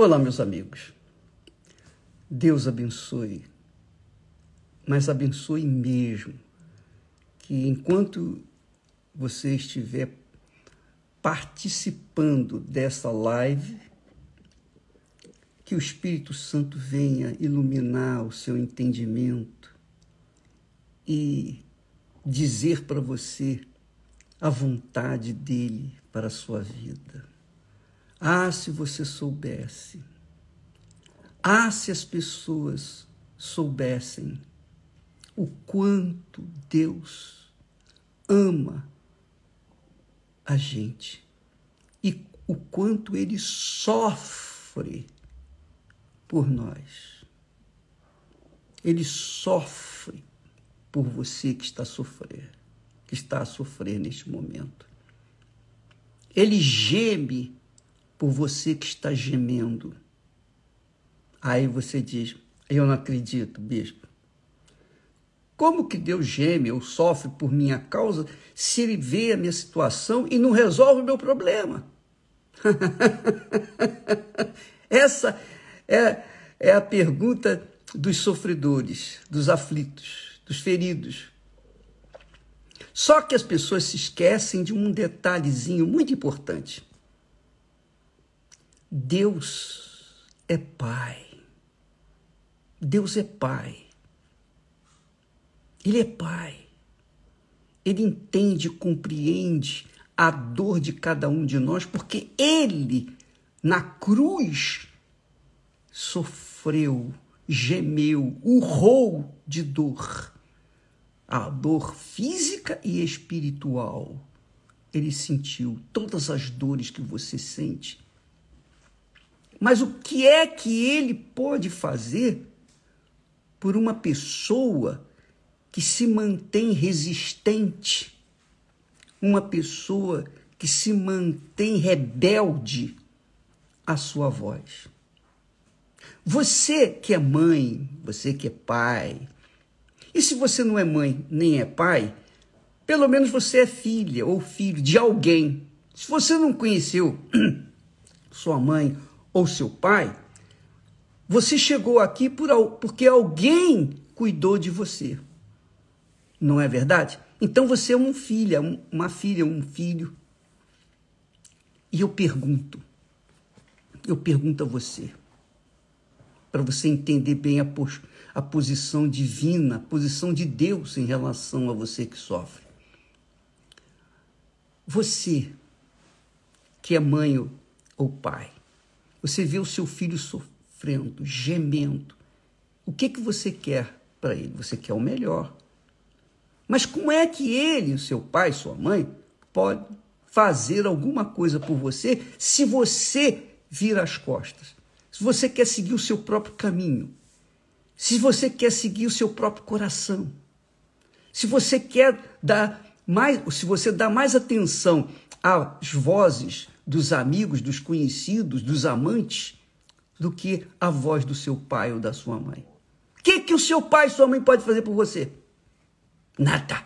Olá, meus amigos. Deus abençoe, mas abençoe mesmo. Que enquanto você estiver participando dessa live, que o Espírito Santo venha iluminar o seu entendimento e dizer para você a vontade dele para a sua vida. Ah, se você soubesse. Ah, se as pessoas soubessem o quanto Deus ama a gente e o quanto ele sofre por nós. Ele sofre por você que está a sofrer, que está a sofrer neste momento. Ele geme por você que está gemendo. Aí você diz: Eu não acredito, bispo. Como que Deus geme ou sofre por minha causa se ele vê a minha situação e não resolve o meu problema? Essa é, é a pergunta dos sofredores, dos aflitos, dos feridos. Só que as pessoas se esquecem de um detalhezinho muito importante. Deus é Pai. Deus é Pai. Ele é Pai. Ele entende, compreende a dor de cada um de nós, porque Ele, na cruz, sofreu, gemeu, urrou de dor. A dor física e espiritual. Ele sentiu todas as dores que você sente mas o que é que ele pode fazer por uma pessoa que se mantém resistente, uma pessoa que se mantém rebelde à sua voz? Você que é mãe, você que é pai, e se você não é mãe nem é pai, pelo menos você é filha ou filho de alguém. Se você não conheceu sua mãe ou seu pai, você chegou aqui por, porque alguém cuidou de você. Não é verdade? Então você é um filha, uma filha, um filho. E eu pergunto, eu pergunto a você, para você entender bem a, pos, a posição divina, a posição de Deus em relação a você que sofre. Você que é mãe ou pai, você vê o seu filho sofrendo, gemendo. O que, que você quer para ele? Você quer o melhor. Mas como é que ele, o seu pai, sua mãe, pode fazer alguma coisa por você se você vira as costas? Se você quer seguir o seu próprio caminho? Se você quer seguir o seu próprio coração? Se você quer dar mais, se você dá mais atenção às vozes dos amigos, dos conhecidos, dos amantes, do que a voz do seu pai ou da sua mãe. O que, que o seu pai e sua mãe pode fazer por você? Nada.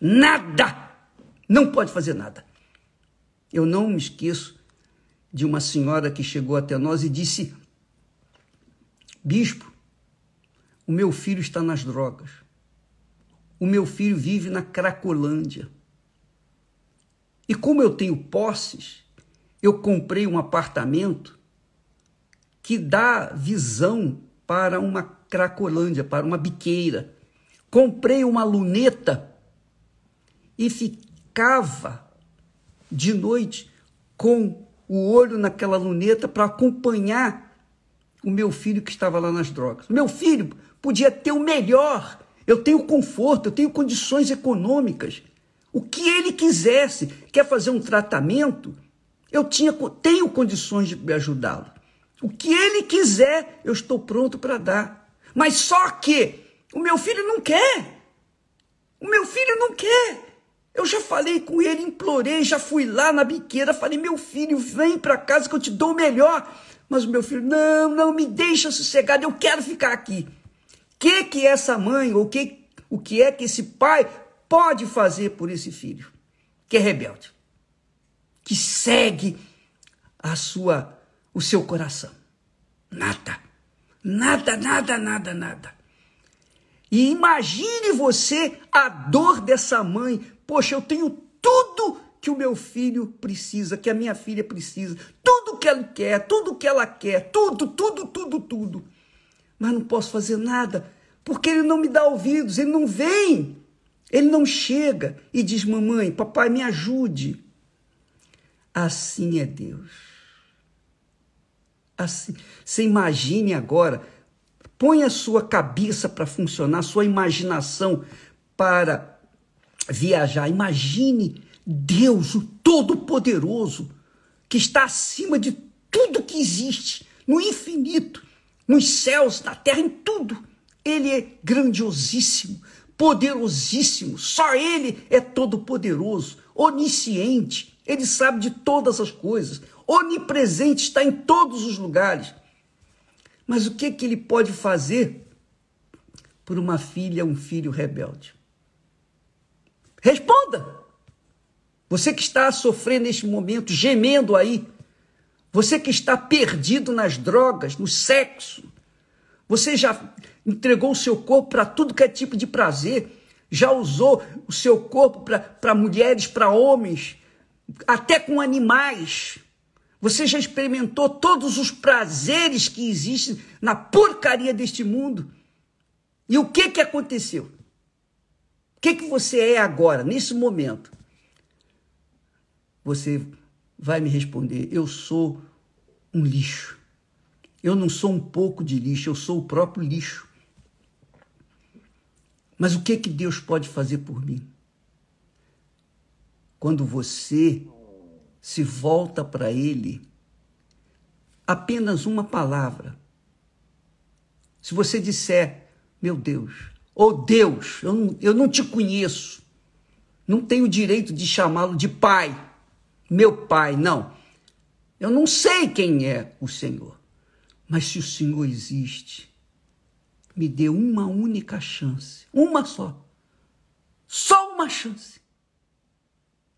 Nada. Não pode fazer nada. Eu não me esqueço de uma senhora que chegou até nós e disse: Bispo, o meu filho está nas drogas. O meu filho vive na Cracolândia. E como eu tenho posses, eu comprei um apartamento que dá visão para uma Cracolândia, para uma biqueira. Comprei uma luneta e ficava de noite com o olho naquela luneta para acompanhar o meu filho que estava lá nas drogas. Meu filho podia ter o melhor. Eu tenho conforto, eu tenho condições econômicas. O que ele quisesse, quer fazer um tratamento, eu tinha, tenho condições de ajudá-lo. O que ele quiser, eu estou pronto para dar. Mas só que o meu filho não quer. O meu filho não quer. Eu já falei com ele, implorei, já fui lá na biqueira, falei: meu filho, vem para casa que eu te dou o melhor. Mas o meu filho, não, não me deixa sossegado, eu quero ficar aqui. O que que essa mãe, ou que, o que é que esse pai pode fazer por esse filho que é rebelde? que segue a sua o seu coração. Nada. Nada, nada, nada, nada. E imagine você a dor dessa mãe. Poxa, eu tenho tudo que o meu filho precisa, que a minha filha precisa, tudo que ela quer, tudo que ela quer, tudo, tudo, tudo, tudo. Mas não posso fazer nada, porque ele não me dá ouvidos, ele não vem. Ele não chega e diz: Mamãe, papai, me ajude. Assim é Deus. Assim. Você imagine agora, põe a sua cabeça para funcionar, sua imaginação para viajar. Imagine Deus, o Todo-Poderoso, que está acima de tudo que existe, no infinito, nos céus, na terra, em tudo. Ele é grandiosíssimo, poderosíssimo. Só Ele é todo-poderoso, onisciente. Ele sabe de todas as coisas, onipresente, está em todos os lugares. Mas o que, que ele pode fazer por uma filha, um filho rebelde? Responda! Você que está sofrendo neste momento, gemendo aí, você que está perdido nas drogas, no sexo, você já entregou o seu corpo para tudo que é tipo de prazer, já usou o seu corpo para mulheres, para homens, até com animais. Você já experimentou todos os prazeres que existem na porcaria deste mundo? E o que que aconteceu? O que que você é agora, nesse momento? Você vai me responder: eu sou um lixo. Eu não sou um pouco de lixo, eu sou o próprio lixo. Mas o que que Deus pode fazer por mim? Quando você se volta para Ele, apenas uma palavra. Se você disser, meu Deus, oh Deus, eu não, eu não te conheço, não tenho direito de chamá-lo de Pai, meu Pai, não. Eu não sei quem é o Senhor, mas se o Senhor existe, me dê uma única chance, uma só, só uma chance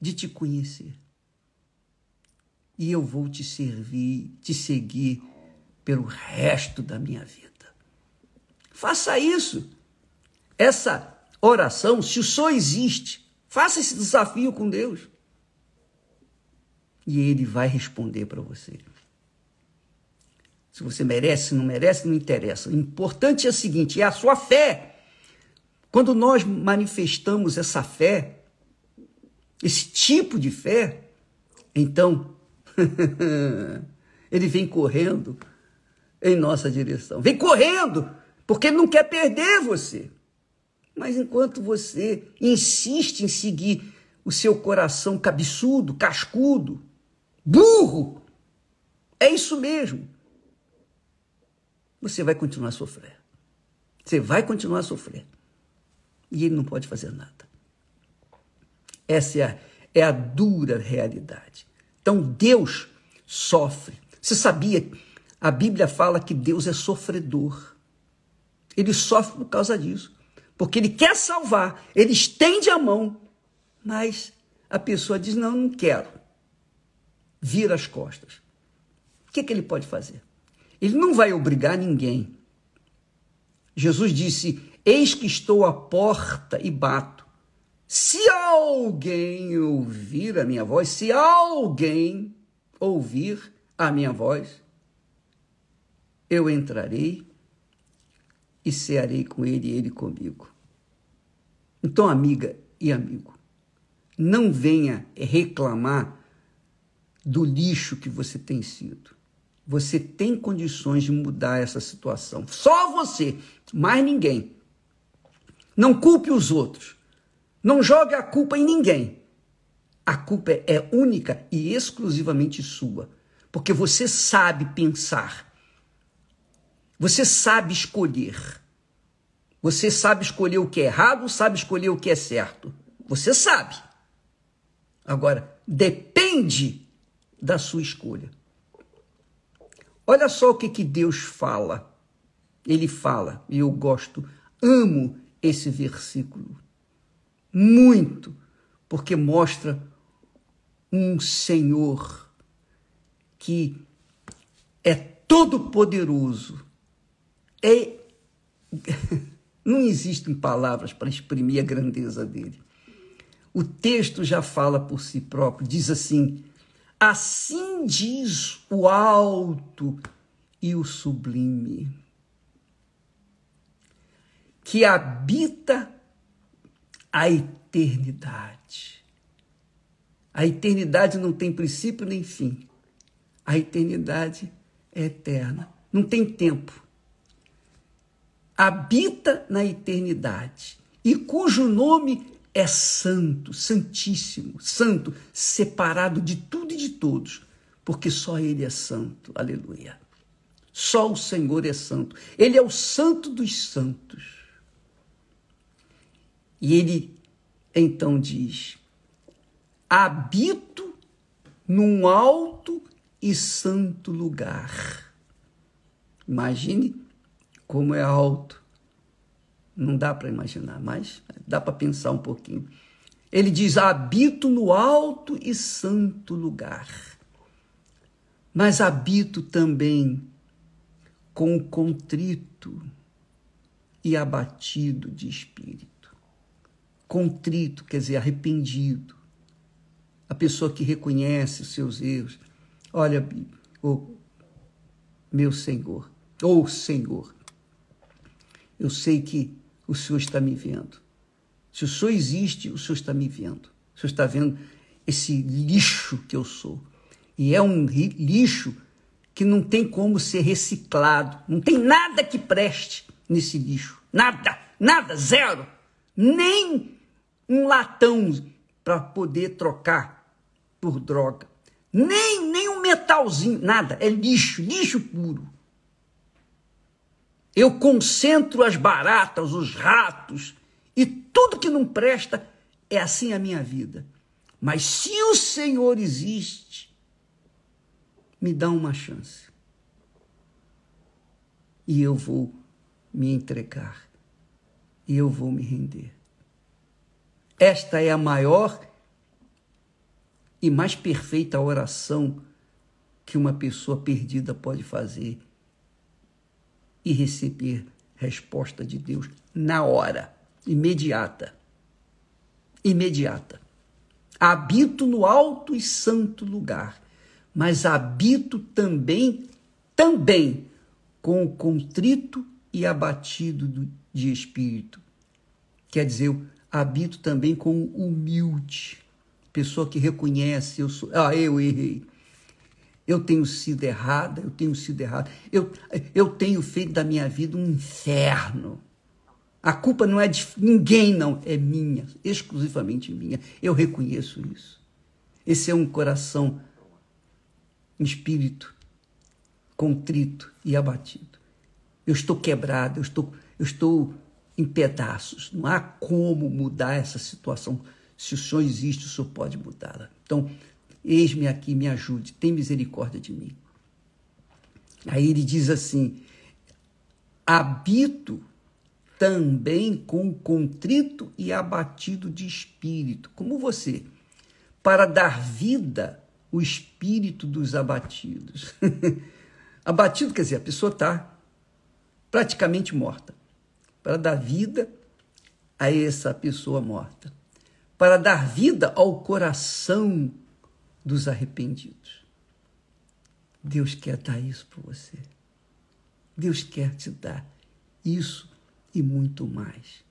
de te conhecer. E eu vou te servir, te seguir pelo resto da minha vida. Faça isso. Essa oração, se o só existe, faça esse desafio com Deus. E ele vai responder para você. Se você merece, não merece, não interessa. O importante é o seguinte: é a sua fé. Quando nós manifestamos essa fé, esse tipo de fé, então ele vem correndo em nossa direção. Vem correndo, porque ele não quer perder você. Mas enquanto você insiste em seguir o seu coração cabeçudo, cascudo, burro, é isso mesmo você vai continuar a sofrer. Você vai continuar a sofrer. E ele não pode fazer nada. Essa é a, é a dura realidade. Então Deus sofre. Você sabia? A Bíblia fala que Deus é sofredor. Ele sofre por causa disso. Porque ele quer salvar, ele estende a mão, mas a pessoa diz: Não, não quero. Vira as costas. O que, que ele pode fazer? Ele não vai obrigar ninguém. Jesus disse: Eis que estou à porta e bato. Se alguém ouvir a minha voz, se alguém ouvir a minha voz, eu entrarei e cearei com ele e ele comigo. Então, amiga e amigo, não venha reclamar do lixo que você tem sido. Você tem condições de mudar essa situação. Só você, mais ninguém. Não culpe os outros. Não jogue a culpa em ninguém. A culpa é única e exclusivamente sua. Porque você sabe pensar. Você sabe escolher. Você sabe escolher o que é errado, sabe escolher o que é certo. Você sabe. Agora, depende da sua escolha. Olha só o que, que Deus fala. Ele fala, e eu gosto, amo esse versículo. Muito, porque mostra um Senhor que é todo-poderoso. É não existem palavras para exprimir a grandeza dele. O texto já fala por si próprio, diz assim: Assim diz o alto e o sublime, que habita a eternidade. A eternidade não tem princípio nem fim. A eternidade é eterna, não tem tempo. Habita na eternidade e cujo nome é santo, santíssimo, santo, separado de tudo e de todos, porque só Ele é santo. Aleluia. Só o Senhor é santo. Ele é o santo dos santos. E ele então diz: habito num alto e santo lugar. Imagine como é alto. Não dá para imaginar, mas dá para pensar um pouquinho. Ele diz: habito no alto e santo lugar, mas habito também com o contrito e abatido de espírito. Contrito quer dizer arrependido, a pessoa que reconhece os seus erros. Olha, oh, meu Senhor, ou oh, Senhor, eu sei que o Senhor está me vendo. Se o Senhor existe, o Senhor está me vendo. O Senhor está vendo esse lixo que eu sou. E é um lixo que não tem como ser reciclado. Não tem nada que preste nesse lixo. Nada, nada, zero. Nem um latão para poder trocar por droga. Nem, nem um metalzinho, nada. É lixo, lixo puro. Eu concentro as baratas, os ratos e tudo que não presta. É assim a minha vida. Mas se o Senhor existe, me dá uma chance. E eu vou me entregar. E eu vou me render. Esta é a maior e mais perfeita oração que uma pessoa perdida pode fazer e receber resposta de Deus na hora, imediata. Imediata. Habito no alto e santo lugar, mas habito também, também com o contrito e abatido de espírito. Quer dizer, habito também com o humilde, pessoa que reconhece, eu sou, ah, eu errei. Eu tenho sido errada, eu tenho sido errada. Eu, eu tenho feito da minha vida um inferno. A culpa não é de ninguém, não, é minha, exclusivamente minha. Eu reconheço isso. Esse é um coração, um espírito contrito e abatido. Eu estou quebrado, eu estou, eu estou em pedaços. Não há como mudar essa situação. Se o Senhor existe, o Senhor pode mudá-la. Então, eis-me aqui, me ajude, tem misericórdia de mim. Aí ele diz assim: habito também com contrito e abatido de espírito, como você, para dar vida o espírito dos abatidos. abatido quer dizer, a pessoa está praticamente morta para dar vida a essa pessoa morta, para dar vida ao coração dos arrependidos. Deus quer dar isso para você. Deus quer te dar isso e muito mais.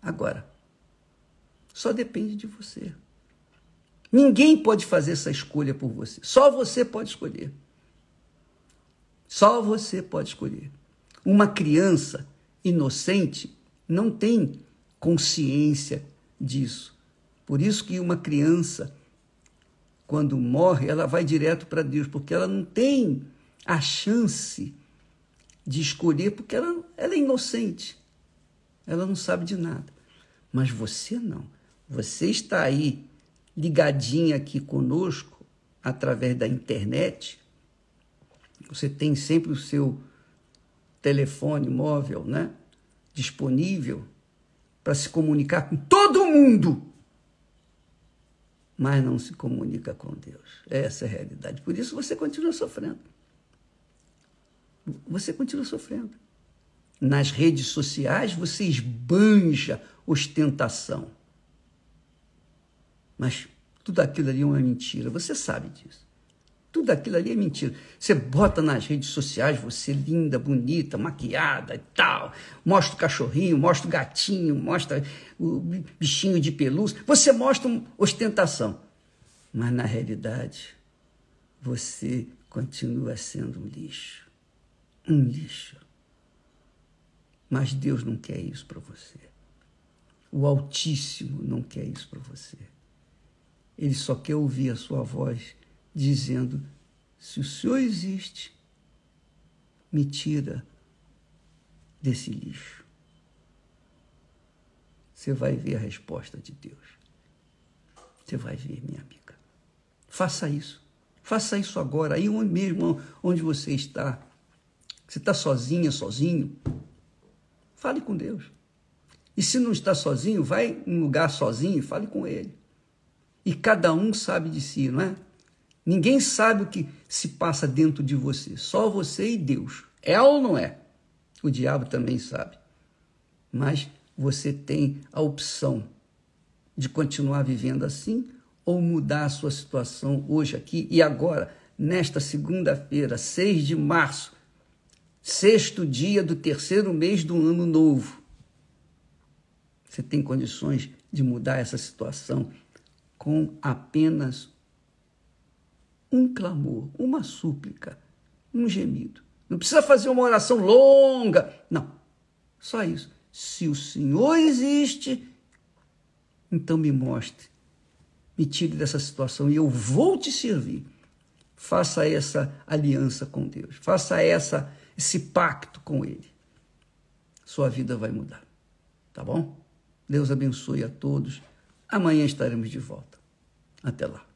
Agora, só depende de você. Ninguém pode fazer essa escolha por você. Só você pode escolher. Só você pode escolher. Uma criança inocente não tem consciência disso. Por isso que uma criança, quando morre, ela vai direto para Deus, porque ela não tem a chance de escolher, porque ela, ela é inocente. Ela não sabe de nada. Mas você não. Você está aí ligadinha aqui conosco através da internet. Você tem sempre o seu telefone móvel, né? Disponível para se comunicar com todo mundo, mas não se comunica com Deus. Essa é a realidade. Por isso você continua sofrendo. você continua sofrendo. Nas redes sociais você esbanja ostentação. Mas tudo aquilo ali é uma mentira, você sabe disso. Tudo aquilo ali é mentira. Você bota nas redes sociais você linda, bonita, maquiada e tal. Mostra o cachorrinho, mostra o gatinho, mostra o bichinho de pelúcia. Você mostra ostentação. Mas na realidade, você continua sendo um lixo. Um lixo. Mas Deus não quer isso para você. O Altíssimo não quer isso para você. Ele só quer ouvir a sua voz dizendo: se o Senhor existe, me tira desse lixo. Você vai ver a resposta de Deus. Você vai ver, minha amiga. Faça isso. Faça isso agora, aí mesmo onde você está. Você está sozinha, sozinho. Fale com Deus. E se não está sozinho, vai em um lugar sozinho e fale com Ele. E cada um sabe de si, não é? Ninguém sabe o que se passa dentro de você, só você e Deus. É ou não é? O diabo também sabe. Mas você tem a opção de continuar vivendo assim ou mudar a sua situação hoje aqui e agora, nesta segunda-feira, 6 de março, sexto dia do terceiro mês do ano novo. Você tem condições de mudar essa situação com apenas um clamor, uma súplica, um gemido. Não precisa fazer uma oração longa. Não. Só isso. Se o Senhor existe, então me mostre. Me tire dessa situação e eu vou te servir. Faça essa aliança com Deus. Faça essa esse pacto com ele. Sua vida vai mudar. Tá bom? Deus abençoe a todos. Amanhã estaremos de volta. Até lá.